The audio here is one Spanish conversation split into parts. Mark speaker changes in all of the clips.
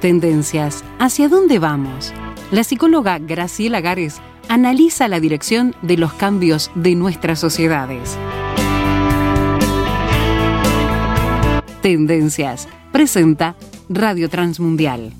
Speaker 1: Tendencias. ¿Hacia dónde vamos? La psicóloga Graciela Gares analiza la dirección de los cambios de nuestras sociedades. Tendencias. Presenta Radio Transmundial.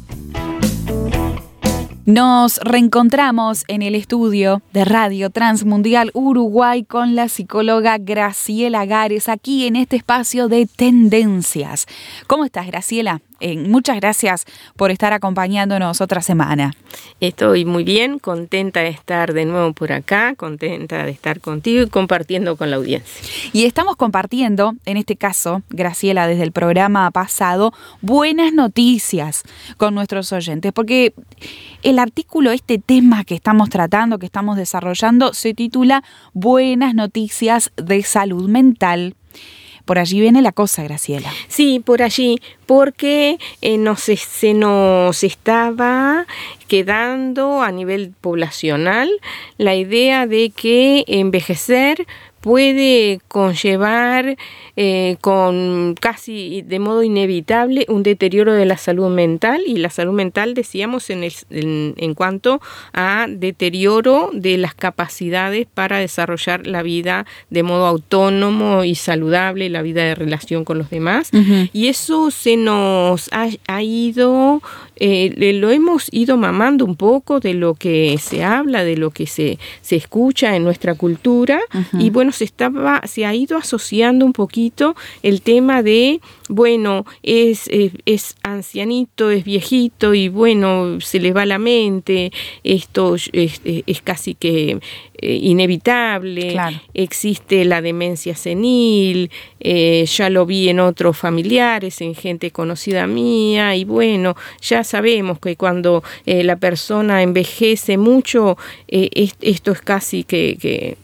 Speaker 2: Nos reencontramos en el estudio de Radio Transmundial Uruguay con la psicóloga Graciela Gares, aquí en este espacio de tendencias. ¿Cómo estás, Graciela? Eh, muchas gracias por estar acompañándonos otra semana.
Speaker 3: Estoy muy bien, contenta de estar de nuevo por acá, contenta de estar contigo y compartiendo con la audiencia.
Speaker 2: Y estamos compartiendo, en este caso, Graciela, desde el programa pasado, buenas noticias con nuestros oyentes, porque el artículo, este tema que estamos tratando, que estamos desarrollando, se titula Buenas noticias de salud mental por allí viene la cosa, Graciela.
Speaker 3: Sí, por allí, porque eh, se nos estaba quedando a nivel poblacional la idea de que envejecer puede conllevar eh, con casi de modo inevitable un deterioro de la salud mental. Y la salud mental decíamos en, en, cuanto a deterioro de las capacidades para desarrollar la vida de modo autónomo y saludable, la vida de relación con los demás. Y eso se nos ha, ido eh, lo hemos ido mamando un poco de lo que se habla, de lo que se, se escucha en nuestra cultura. Y bueno, se, estaba, se ha ido asociando un poquito el tema de, bueno, es, es, ancianito, es viejito y bueno, se le va la mente, esto es, es casi que eh, inevitable, existe la demencia senil, eh, ya lo vi en otros familiares, en gente conocida mía, y bueno, ya sabemos que cuando eh, la persona envejece mucho, esto es casi que,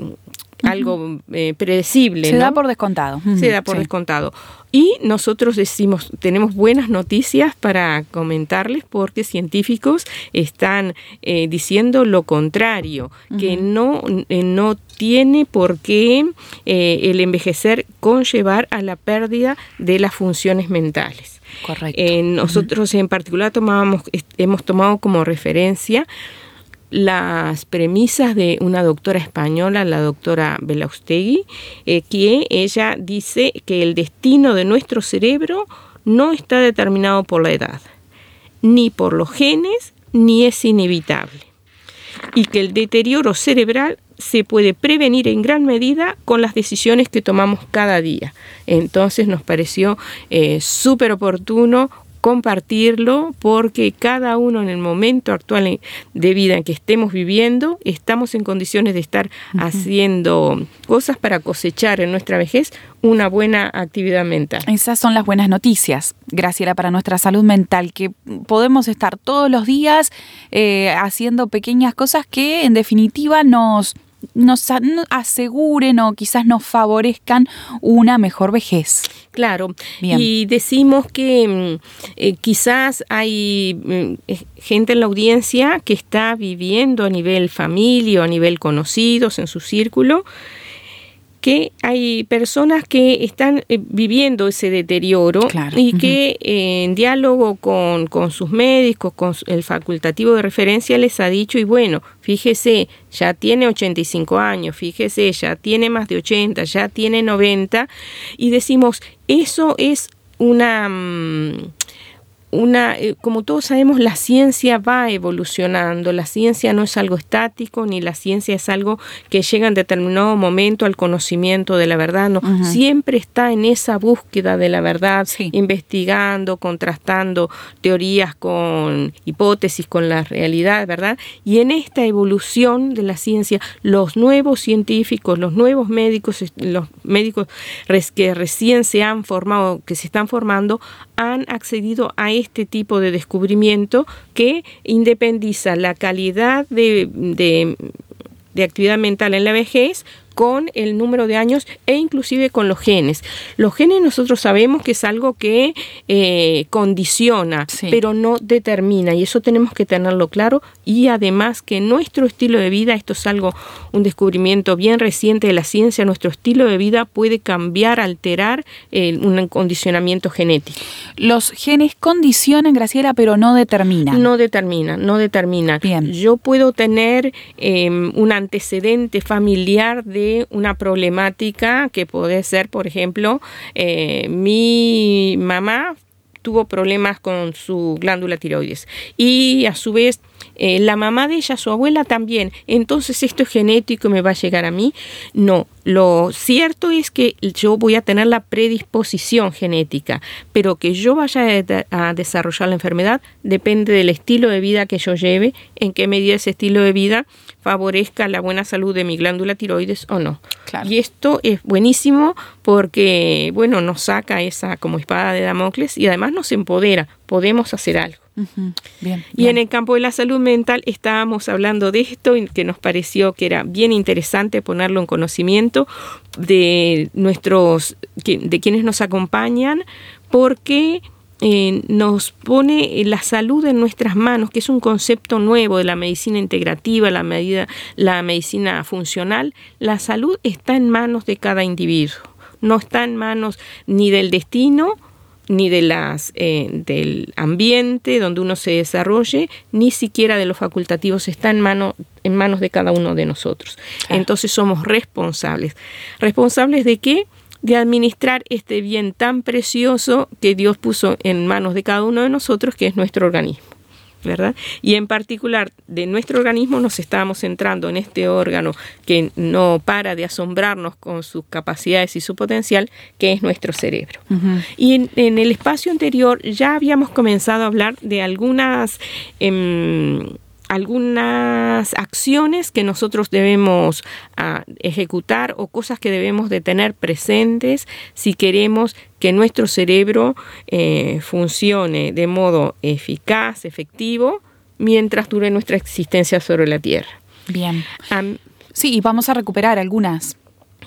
Speaker 3: algo predecible.
Speaker 2: Se da por descontado.
Speaker 3: Se da por descontado. Y nosotros decimos, tenemos buenas noticias para comentarles porque científicos están eh, diciendo lo contrario, que no, eh, no tiene por qué eh, el envejecer conllevar a la pérdida de las funciones mentales.
Speaker 2: Correcto.
Speaker 3: nosotros en particular tomábamos, hemos tomado como referencia las premisas de una doctora española, la doctora Belaustegui, eh, que ella dice que el destino de nuestro cerebro no está determinado por la edad, ni por los genes, ni es inevitable. Y que el deterioro cerebral se puede prevenir en gran medida con las decisiones que tomamos cada día. Entonces nos pareció eh, súper oportuno compartirlo porque cada uno en el momento actual de vida en que estemos viviendo estamos en condiciones de estar haciendo cosas para cosechar en nuestra vejez una buena actividad mental.
Speaker 2: Esas son las buenas noticias, Graciela, para nuestra salud mental, que podemos estar todos los días eh, haciendo pequeñas cosas que en definitiva nos nos aseguren o quizás nos favorezcan una mejor vejez.
Speaker 3: Claro, y decimos que mm, eh, quizás hay mm, eh, gente en la audiencia que está viviendo a nivel familia o a nivel conocidos en su círculo que hay personas que están eh, viviendo ese deterioro y que eh, en diálogo con, sus médicos, con el facultativo de referencia les ha dicho, y bueno, fíjese, ya tiene 85 años, fíjese, ya tiene más de 80, ya tiene 90, y decimos, eso es una... Mm, una, eh, como todos sabemos, la ciencia va evolucionando, la ciencia no es algo estático, ni la ciencia es algo que llega en determinado momento al conocimiento de la verdad, no, siempre está en esa búsqueda de la verdad, investigando, contrastando teorías con hipótesis, con la realidad, ¿verdad? Y en esta evolución de la ciencia, los nuevos científicos, los nuevos médicos, los médicos que recién se han formado, que se están formando, han accedido a este tipo de descubrimiento que independiza la calidad de, de, actividad mental en la vejez con el número de años e inclusive con los genes. Los genes nosotros sabemos que es algo que eh, condiciona, pero no determina y eso tenemos que tenerlo claro y además que nuestro estilo de vida, esto es algo, un descubrimiento bien reciente de la ciencia, nuestro estilo de vida puede cambiar, alterar eh, un condicionamiento genético.
Speaker 2: Los genes condicionan, Graciela, pero no determinan.
Speaker 3: No determinan, no determinan.
Speaker 2: Bien.
Speaker 3: Yo puedo tener em, un antecedente familiar de una problemática que puede ser, por ejemplo, eh, mi mamá tuvo problemas con su glándula tiroides y a su vez eh, la mamá de ella, su abuela también. Entonces esto es genético y me va a llegar a mí. No, lo cierto es que yo voy a tener la predisposición genética, pero que yo vaya a desarrollar la enfermedad depende del estilo de vida que yo lleve, en qué medida ese estilo de vida favorezca la buena salud de mi glándula tiroides o no. Y esto es buenísimo porque, bueno, nos saca esa como espada de Damocles y además nos empodera, podemos hacer algo.
Speaker 2: Bien,
Speaker 3: y en el campo de la salud mental estábamos hablando de esto y que nos pareció que era bien interesante ponerlo en conocimiento de nuestros de quienes nos acompañan porque eh, nos pone la salud en nuestras manos, que es un concepto nuevo de la medicina integrativa, la, medida, la medicina funcional. La salud está en manos de cada individuo, no está en manos ni del destino, ni de las, eh, del ambiente donde uno se desarrolle, ni siquiera de los facultativos, está en, mano, en manos de cada uno de nosotros. Entonces somos responsables. ¿Responsables de qué? de administrar este bien tan precioso que Dios puso en manos de cada uno de nosotros, que es nuestro organismo. ¿Verdad? Y en particular de nuestro organismo nos estamos centrando en este órgano que no para de asombrarnos con sus capacidades y su potencial, que es nuestro cerebro. Y en, el espacio anterior ya habíamos comenzado a hablar de algunas... Em, algunas acciones que nosotros debemos ah, ejecutar o cosas que debemos de tener presentes si queremos que nuestro cerebro eh, funcione de modo eficaz, efectivo, mientras dure nuestra existencia sobre la Tierra.
Speaker 2: Bien. sí, y vamos a recuperar algunas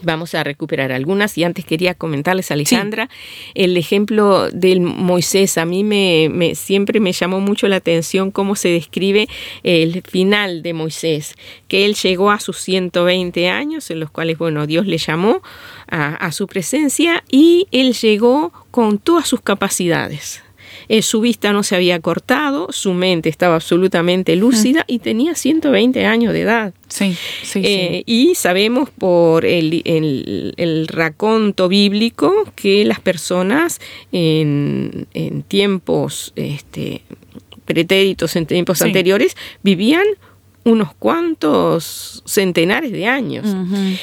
Speaker 3: Vamos a recuperar algunas y antes quería comentarles, Alejandra, el ejemplo del Moisés. A mí me, siempre me llamó mucho la atención cómo se describe el final de Moisés, que él llegó a sus 120 años, en los cuales, bueno, Dios le llamó a, a su presencia y él llegó con todas sus capacidades eh, su vista no se había cortado, su mente estaba absolutamente lúcida y tenía 120 años de edad.
Speaker 2: Sí, sí,
Speaker 3: eh, Y sabemos por el, el, raconto bíblico que las personas en, tiempos este, pretéritos, en tiempos anteriores, vivían unos cuantos centenares de años.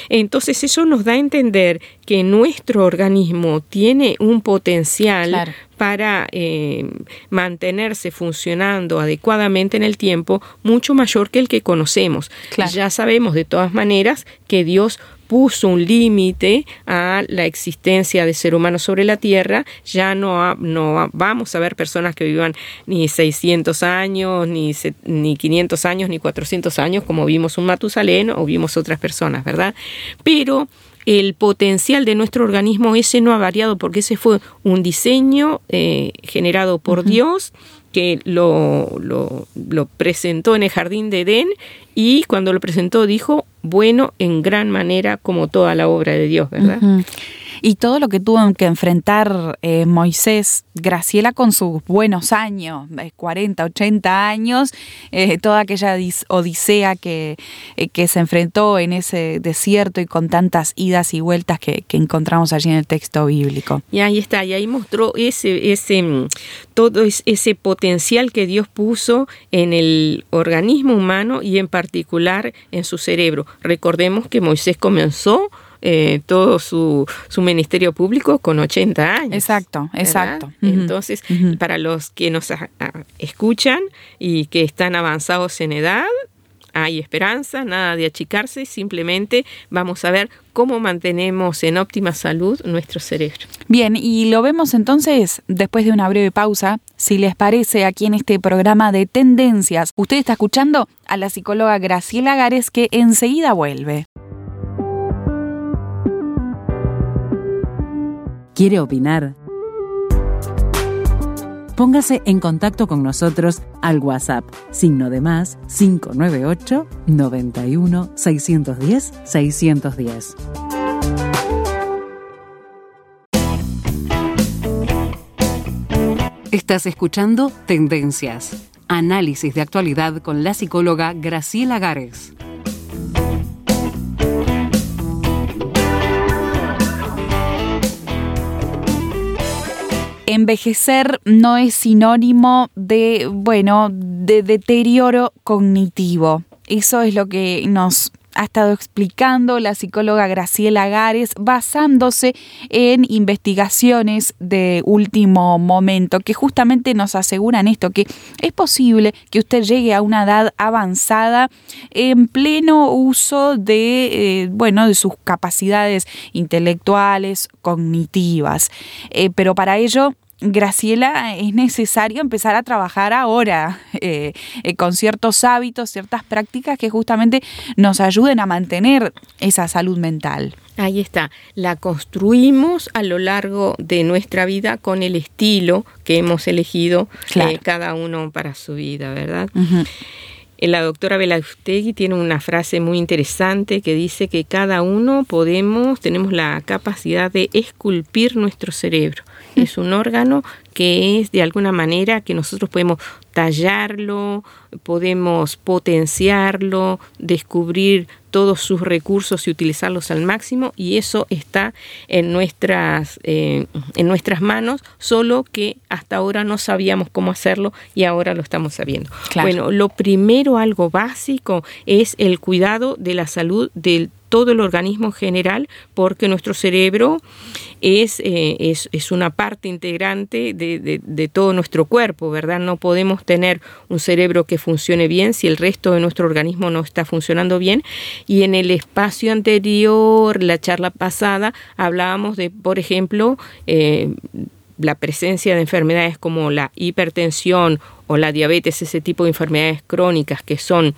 Speaker 3: Entonces eso nos da a entender que nuestro organismo tiene un potencial para eh, mantenerse funcionando adecuadamente en el tiempo mucho mayor que el que conocemos. Ya sabemos de todas maneras que Dios puso un límite a la existencia de ser humano sobre la Tierra, ya no, no vamos a ver personas que vivan ni 600 años, ni, ni 500 años, ni 400 años, como vimos un Matusalén o vimos otras personas, ¿verdad? Pero el potencial de nuestro organismo ese no ha variado porque ese fue un diseño eh, generado por Dios que lo, lo, lo, presentó en el jardín de Edén y cuando lo presentó dijo, bueno, en gran manera como toda la obra de Dios, ¿verdad?
Speaker 2: y todo lo que tuvo que enfrentar eh, Moisés, Graciela con sus buenos años, 40, eh, 80 años, eh, toda aquella odisea que, que, se enfrentó en ese desierto y con tantas idas y vueltas que, encontramos allí en el texto bíblico.
Speaker 3: Y ahí está, y ahí mostró ese, ese, mm, todo ese potencial que Dios puso en el organismo humano y en particular en su cerebro. Recordemos que Moisés comenzó eh, todo su, su, ministerio público con 80 años.
Speaker 2: Exacto, exacto.
Speaker 3: Entonces, para los que nos escuchan y que están avanzados en edad, hay esperanza, nada de achicarse, simplemente vamos a ver cómo mantenemos en óptima salud nuestro cerebro.
Speaker 2: Bien, y lo vemos entonces después de una breve pausa, si les parece aquí en este programa de tendencias. Usted está escuchando a la psicóloga Graciela Gares que enseguida vuelve.
Speaker 1: ¿Quiere opinar? Póngase en contacto con nosotros al WhatsApp, signo de más 598 91 610 610. Estás escuchando Tendencias, análisis de actualidad con la psicóloga Graciela Gares.
Speaker 2: Envejecer no es sinónimo de, bueno, de deterioro cognitivo. Eso es lo que nos ha estado explicando la psicóloga Graciela Gares basándose en investigaciones de último momento que justamente nos aseguran esto, que es posible que usted llegue a una edad avanzada en pleno uso de, eh, bueno, de sus capacidades intelectuales, cognitivas. Eh, pero para ello Graciela, es necesario empezar a trabajar ahora eh, eh, con ciertos hábitos, ciertas prácticas que justamente nos ayuden a mantener esa salud mental.
Speaker 3: Ahí está, la construimos a lo largo de nuestra vida con el estilo que hemos elegido eh, cada uno para su vida, ¿verdad? La doctora Belaustegui tiene una frase muy interesante que dice que cada uno podemos, tenemos la capacidad de esculpir nuestro cerebro es un órgano que es de alguna manera que nosotros podemos tallarlo, podemos potenciarlo, descubrir todos sus recursos y utilizarlos al máximo y eso está en nuestras, eh, en nuestras manos, solo que hasta ahora no sabíamos cómo hacerlo y ahora lo estamos sabiendo. Bueno, lo primero, algo básico, es el cuidado de la salud del todo el organismo general porque nuestro cerebro es, eh, es, es una parte integrante de, de, todo nuestro cuerpo, ¿verdad? No podemos tener un cerebro que funcione bien si el resto de nuestro organismo no está funcionando bien. Y en el espacio anterior, la charla pasada, hablábamos de, por ejemplo, eh, la presencia de enfermedades como la hipertensión o la diabetes, ese tipo de enfermedades crónicas que son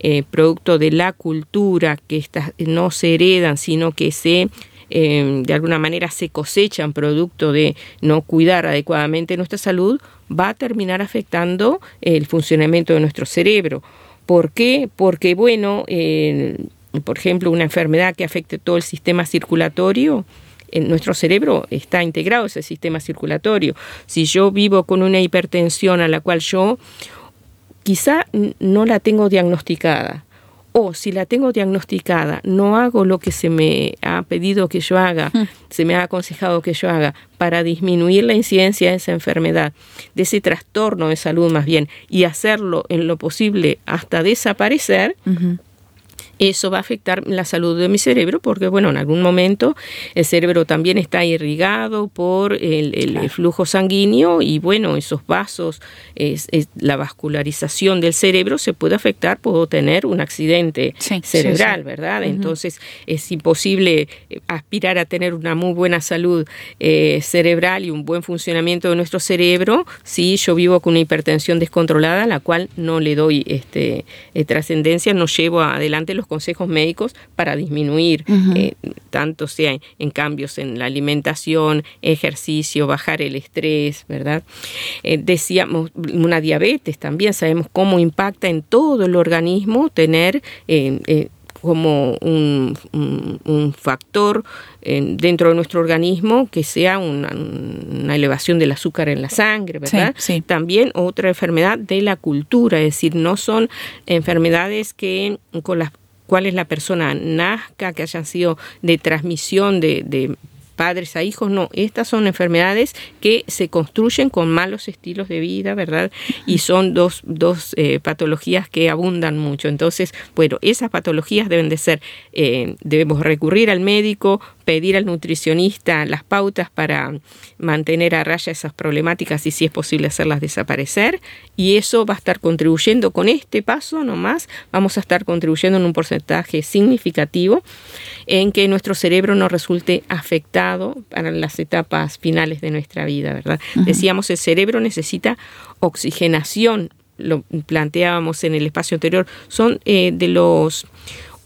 Speaker 3: eh, producto de la cultura, que estas no se heredan, sino que se eh, de alguna manera se cosechan producto de no cuidar adecuadamente nuestra salud, va a terminar afectando el funcionamiento de nuestro cerebro. ¿Por qué? Porque, bueno, eh, por ejemplo, una enfermedad que afecte todo el sistema circulatorio, en nuestro cerebro está integrado ese sistema circulatorio. Si yo vivo con una hipertensión a la cual yo quizá no la tengo diagnosticada, o si la tengo diagnosticada, no hago lo que se me ha pedido que yo haga, hmm. se me ha aconsejado que yo haga para disminuir la incidencia de esa enfermedad, de ese trastorno de salud más bien, y hacerlo en lo posible hasta desaparecer, eso va a afectar la salud de mi cerebro porque, bueno, en algún momento el cerebro también está irrigado por el, flujo sanguíneo y, bueno, esos vasos, es, la vascularización del cerebro se puede afectar, puedo tener un accidente cerebral, ¿verdad? Entonces es imposible eh, aspirar a tener una muy buena salud eh, cerebral y un buen funcionamiento de nuestro cerebro si yo vivo con una hipertensión descontrolada, la cual no le doy este, eh, trascendencia, no llevo adelante los consejos médicos para disminuir, eh, tanto sea en, cambios en la alimentación, ejercicio, bajar el estrés, ¿verdad? Eh, decíamos, una diabetes también, sabemos cómo impacta en todo el organismo tener... Eh, como un, factor dentro de nuestro organismo que sea una, elevación del azúcar en la sangre, ¿verdad? También otra enfermedad de la cultura, es decir, no son enfermedades que con las cuál es la persona nazca, que hayan sido de transmisión de, de padres a hijos, no, estas son enfermedades que se construyen con malos estilos de vida, ¿verdad? Y son dos, dos eh, patologías que abundan mucho. Entonces, bueno, esas patologías deben de ser, eh, debemos recurrir al médico, pedir al nutricionista las pautas para mantener a raya esas problemáticas y si es posible hacerlas desaparecer. Y eso va a estar contribuyendo con este paso nomás, vamos a estar contribuyendo en un porcentaje significativo en que nuestro cerebro no resulte afectado para las etapas finales de nuestra vida, ¿verdad? Decíamos, el cerebro necesita oxigenación, lo planteábamos en el espacio anterior, son eh, de los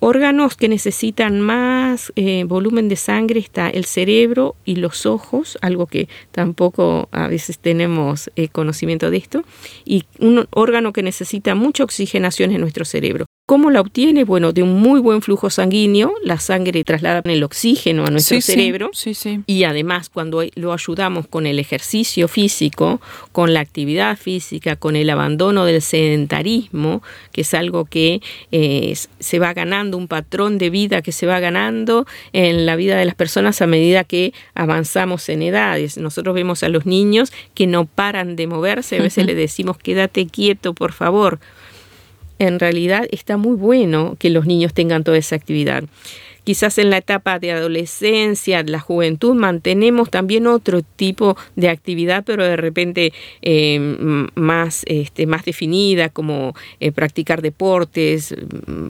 Speaker 3: órganos que necesitan más eh, volumen de sangre está el cerebro y los ojos, algo que tampoco a veces tenemos eh, conocimiento de esto, y un órgano que necesita mucha oxigenación en nuestro cerebro. ¿Cómo la obtiene? Bueno, de un muy buen flujo sanguíneo, la sangre traslada el oxígeno a nuestro cerebro
Speaker 2: sí, sí,
Speaker 3: y además cuando lo ayudamos con el ejercicio físico, con la actividad física, con el abandono del sedentarismo, que es algo que eh, se va ganando, un patrón de vida que se va ganando en la vida de las personas a medida que avanzamos en edades. Nosotros vemos a los niños que no paran de moverse, a veces le decimos quédate quieto, por favor en realidad está muy bueno que los niños tengan toda esa actividad. Quizás en la etapa de adolescencia, la juventud, mantenemos también otro tipo de actividad, pero de repente eh, más, este, más definida, como eh, practicar deportes,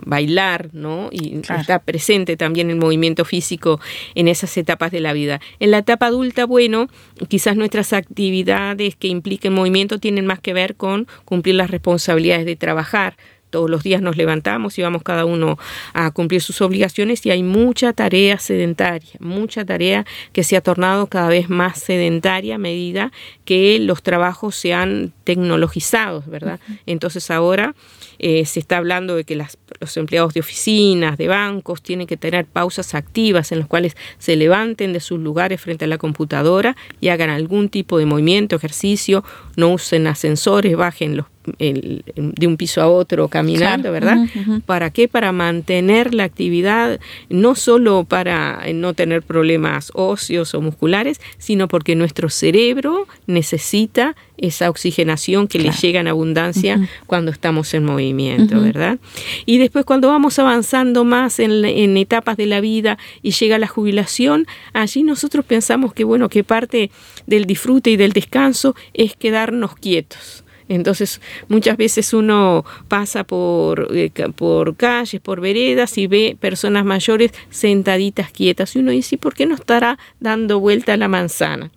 Speaker 3: bailar, ¿no? Y está presente también el movimiento físico en esas etapas de la vida. En la etapa adulta, bueno, quizás nuestras actividades que impliquen movimiento tienen más que ver con cumplir las responsabilidades de trabajar todos los días nos levantamos y vamos cada uno a cumplir sus obligaciones y hay mucha tarea sedentaria, mucha tarea que se ha tornado cada vez más sedentaria a medida que los trabajos se han tecnologizado, ¿verdad? Entonces ahora eh, se está hablando de que los empleados de oficinas, de bancos, tienen que tener pausas activas en las cuales se levanten de sus lugares frente a la computadora y hagan algún tipo de movimiento, ejercicio, no usen ascensores, bajen los de un piso a otro caminando, ¿verdad? ¿Para qué? Para mantener la actividad, no solo para no tener problemas óseos o musculares, sino porque nuestro cerebro necesita esa oxigenación que le llega en abundancia cuando estamos en movimiento, ¿verdad? Y después cuando vamos avanzando más en, en, etapas de la vida y llega la jubilación, allí nosotros pensamos que, bueno, que parte del disfrute y del descanso es quedarnos quietos. Entonces, muchas veces uno pasa por, eh, por calles, por veredas y ve personas mayores sentaditas quietas y uno dice, ¿por qué no estará dando vuelta a la manzana?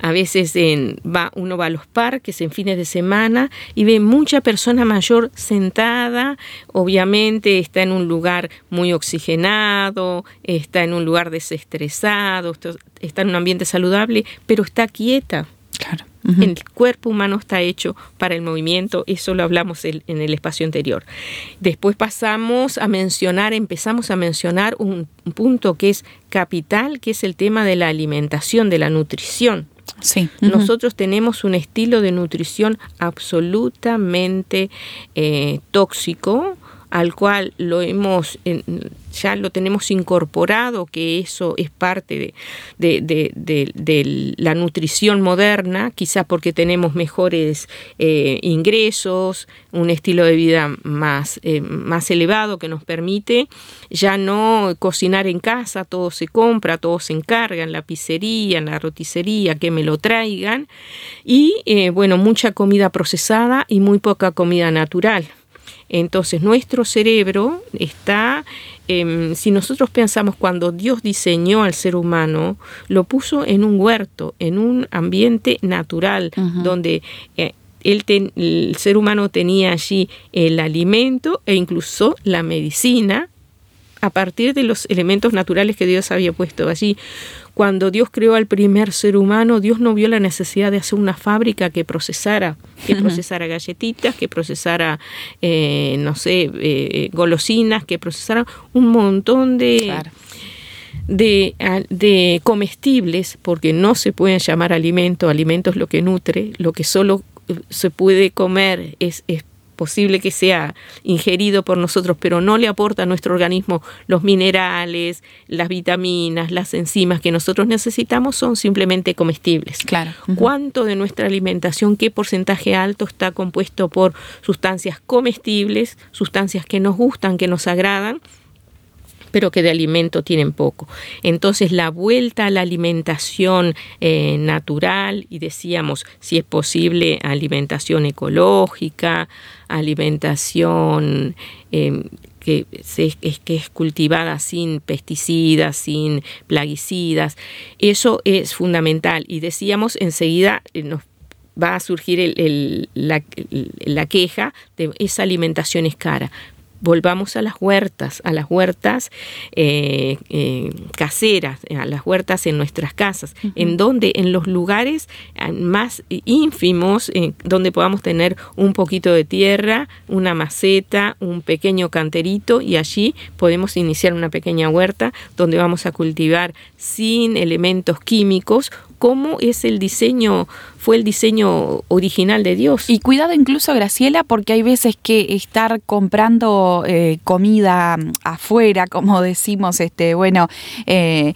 Speaker 3: A veces va, uno va a los parques en fines de semana y ve mucha persona mayor sentada, obviamente está en un lugar muy oxigenado, está en un lugar desestresado, está en un ambiente saludable, pero está quieta.
Speaker 2: Claro.
Speaker 3: El cuerpo humano está hecho para el movimiento, eso lo hablamos en el espacio anterior. Después pasamos a mencionar, empezamos a mencionar un punto que es capital, que es el tema de la alimentación, de la nutrición.
Speaker 2: Sí.
Speaker 3: Nosotros tenemos un estilo de nutrición absolutamente eh, tóxico, al cual lo hemos ya lo tenemos incorporado, que eso es parte de, la nutrición moderna, quizás porque tenemos mejores eh, ingresos, un estilo de vida más, eh, más elevado que nos permite ya no cocinar en casa, todo se compra, todo se encarga en la pizzería, en la roticería, que me lo traigan, y eh, bueno, mucha comida procesada y muy poca comida natural. Entonces nuestro cerebro está, em, si nosotros pensamos cuando Dios diseñó al ser humano, lo puso en un huerto, en un ambiente natural, donde eh, el ser humano tenía allí el alimento e incluso la medicina a partir de los elementos naturales que Dios había puesto allí. Cuando Dios creó al primer ser humano, Dios no vio la necesidad de hacer una fábrica que procesara, que procesara galletitas, que procesara, eh, no sé, eh, golosinas, que procesara un montón de... De, de, comestibles, porque no se pueden llamar alimento, alimento es lo que nutre, lo que solo se puede comer es, es posible que sea ingerido por nosotros, pero no le aporta a nuestro organismo los minerales, las vitaminas, las enzimas que nosotros necesitamos, son simplemente comestibles.
Speaker 2: Claro.
Speaker 3: ¿Cuánto de nuestra alimentación, qué porcentaje alto está compuesto por sustancias comestibles, sustancias que nos gustan, que nos agradan? Pero que de alimento tienen poco. Entonces la vuelta a la alimentación eh, natural y decíamos si es posible alimentación ecológica, alimentación em, que, es, que es cultivada sin pesticidas, sin plaguicidas, eso es fundamental. Y decíamos enseguida eh, nos va a surgir la, la queja de esa alimentación es cara volvamos a las huertas, a las huertas eh, eh, caseras, a las huertas en nuestras casas, en donde, en los lugares ah, más ínfimos, donde podamos tener un poquito de tierra, una maceta, un pequeño canterito y allí podemos iniciar una pequeña huerta donde vamos a cultivar sin elementos químicos cómo es el diseño, fue el diseño original de Dios.
Speaker 2: Y cuidado incluso, Graciela, porque hay veces que estar comprando eh, comida afuera, como decimos, este, bueno, eh,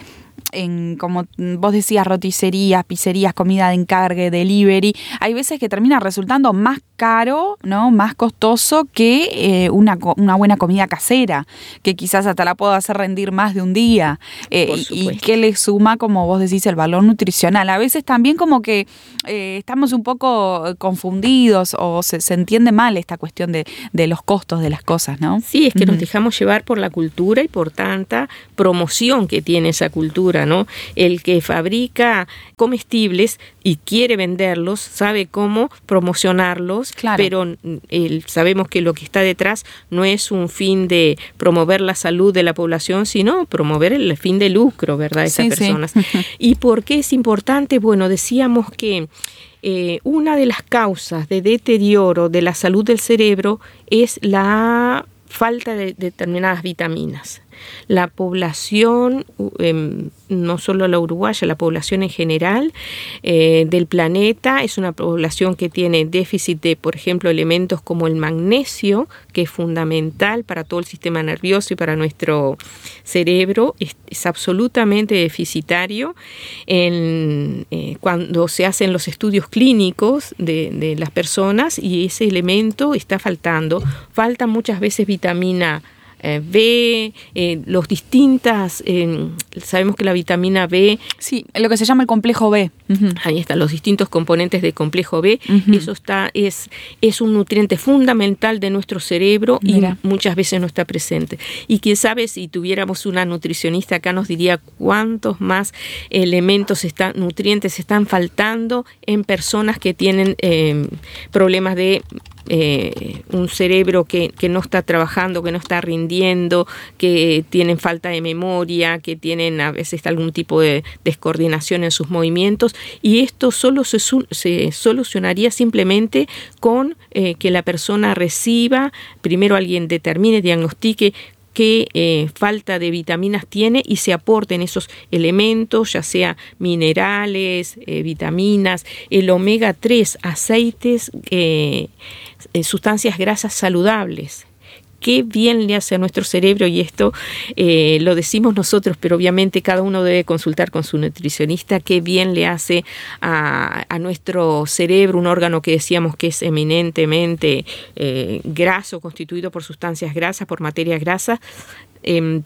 Speaker 2: en, como vos decías, roticerías, pizzerías, comida de encargue, delivery, hay veces que termina resultando más caro, ¿no? Más costoso que eh, una, una, buena comida casera, que quizás hasta la puedo hacer rendir más de un día. Eh, y que le suma, como vos decís, el valor nutricional. A veces también como que eh, estamos un poco confundidos o se, entiende mal esta cuestión de, los costos de las cosas, ¿no?
Speaker 3: Sí, es que nos dejamos llevar por la cultura y por tanta promoción que tiene esa cultura, ¿no? El que fabrica comestibles y quiere venderlos, sabe cómo promocionarlos pero sabemos que lo que está detrás no es un fin de promover la salud de la población, sino promover el fin de lucro, ¿verdad? De esas personas. ¿Y por qué es importante? Bueno, decíamos que eh, una de las causas de deterioro de la salud del cerebro es la falta de determinadas vitaminas la población, em, no solo la uruguaya, la población en general eh, del planeta es una población que tiene déficit de, por ejemplo, elementos como el magnesio, que es fundamental para todo el sistema nervioso y para nuestro cerebro, es, absolutamente deficitario. Eh, cuando se hacen los estudios clínicos de, de las personas y ese elemento está faltando, falta muchas veces vitamina eh, B, eh, los distintas, sabemos que la vitamina B...
Speaker 2: Sí, lo que se llama el complejo B.
Speaker 3: Ahí están los distintos componentes del complejo B. Eso está, es, es un nutriente fundamental de nuestro cerebro y muchas veces no está presente. Y quién sabe si tuviéramos una nutricionista acá nos diría cuántos más elementos, están, nutrientes están faltando en personas que tienen eh, problemas de eh, un cerebro que, que, no está trabajando, que no está rindiendo, que tienen falta de memoria, que tienen a veces algún tipo de descoordinación en sus movimientos. Y esto solo se, solucionaría simplemente con eh, que la persona reciba, primero alguien determine, diagnostique qué eh, falta de vitaminas tiene y se aporten esos elementos, ya sea minerales, vitaminas, el omega 3, aceites, eh, sustancias grasas saludables. Qué bien le hace a nuestro cerebro y esto eh, lo decimos nosotros, pero obviamente cada uno debe consultar con su nutricionista, qué bien le hace a, nuestro cerebro, un órgano que decíamos que es eminentemente eh, graso, constituido por sustancias grasas, por materias grasas, em,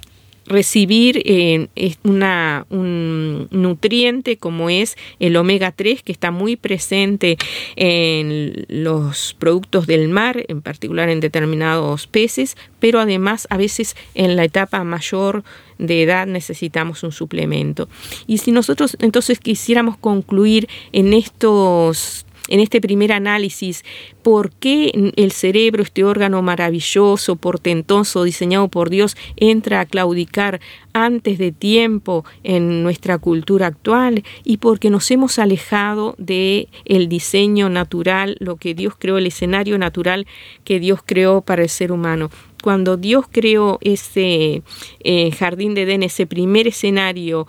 Speaker 3: recibir eh, una, un nutriente como es el omega 3 que está muy presente en los productos del mar, en particular en determinados peces, pero además a veces en la etapa mayor de edad necesitamos un suplemento. Y si nosotros entonces quisiéramos concluir en estos en este primer análisis por qué el cerebro, este órgano maravilloso, portentoso, diseñado por Dios, entra a claudicar antes de tiempo en nuestra cultura actual y porque nos hemos alejado de el diseño natural, lo que Dios creó, el escenario natural que Dios creó para el ser humano. Cuando Dios creó ese eh, jardín de Edén, ese primer escenario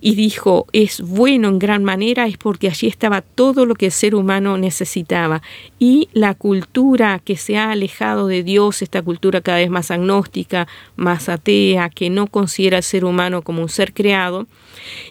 Speaker 3: y dijo es bueno en gran manera es porque allí estaba todo lo que el ser humano necesitaba. Y la cultura que se ha alejado de Dios, esta cultura cada vez más agnóstica, más atea, que no considera al ser humano como un ser creado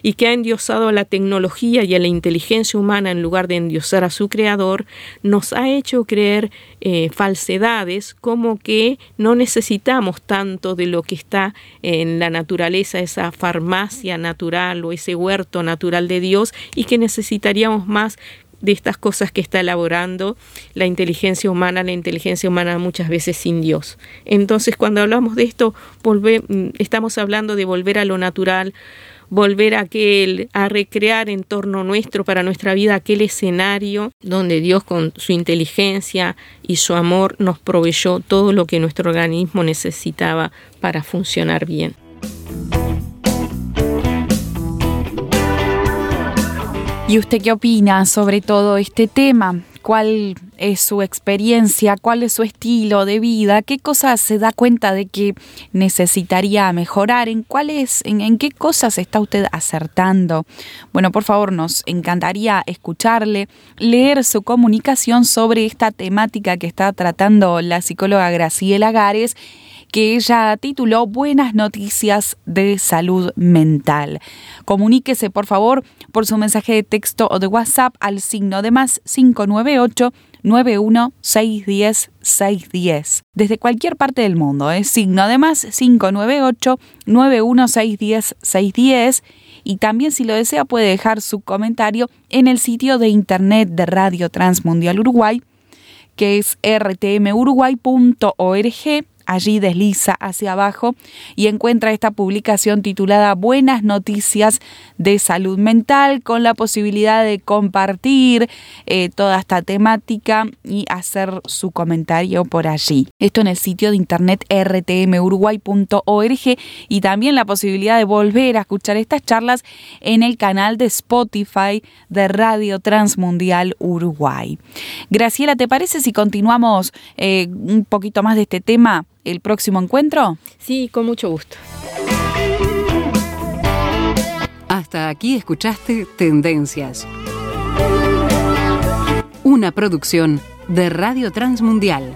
Speaker 3: y que ha endiosado a la tecnología y a la inteligencia humana en lugar de endiosar a su creador, nos ha hecho creer eh, falsedades como que no necesitamos tanto de lo que está en la naturaleza, esa farmacia natural o ese huerto natural de Dios y que necesitaríamos más de estas cosas que está elaborando la inteligencia humana, la inteligencia humana muchas veces sin Dios. Entonces, cuando hablamos de esto, mm, estamos hablando de volver a lo natural, volver a, aquel, a recrear en torno nuestro, para nuestra vida, aquel escenario donde Dios con su inteligencia y su amor nos proveyó todo lo que nuestro organismo necesitaba para funcionar bien.
Speaker 2: ¿Y usted qué opina sobre todo este tema? ¿Cuál es su experiencia? ¿Cuál es su estilo de vida? ¿Qué cosas se da cuenta de que necesitaría mejorar? ¿En cuáles, en, en qué cosas está usted acertando? Bueno, por favor, nos encantaría escucharle, leer su comunicación sobre esta temática que está tratando la psicóloga Graciela Gares que ella tituló Buenas noticias de salud mental. Comuníquese por favor por su mensaje de texto o de WhatsApp al signo de más 598 91610 610. Desde cualquier parte del mundo, es ¿eh? signo de más 598 91610 610 y también si lo desea puede dejar su comentario en el sitio de internet de Radio Transmundial Uruguay que es rtmuruguay.org allí desliza hacia abajo y encuentra esta publicación titulada Buenas noticias de salud mental con la posibilidad de compartir eh, toda esta temática y hacer su comentario por allí. Esto en el sitio de internet rtmuruguay.org y también la posibilidad de volver a escuchar estas charlas en el canal de Spotify de Radio Transmundial Uruguay. Graciela, ¿te parece si continuamos eh, un poquito más de este tema? El próximo encuentro?
Speaker 3: Sí, con mucho gusto.
Speaker 1: Hasta aquí escuchaste Tendencias. Una producción de Radio Transmundial.